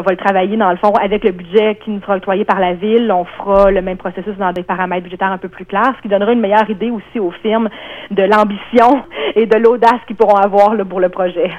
On va le travailler, dans le fond, avec le budget qui nous sera octroyé par la ville. On fera le même processus dans des paramètres budgétaires un peu plus clairs, ce qui donnera une meilleure idée aussi aux firmes de l'ambition et de l'audace qu'ils pourront avoir là, pour le projet.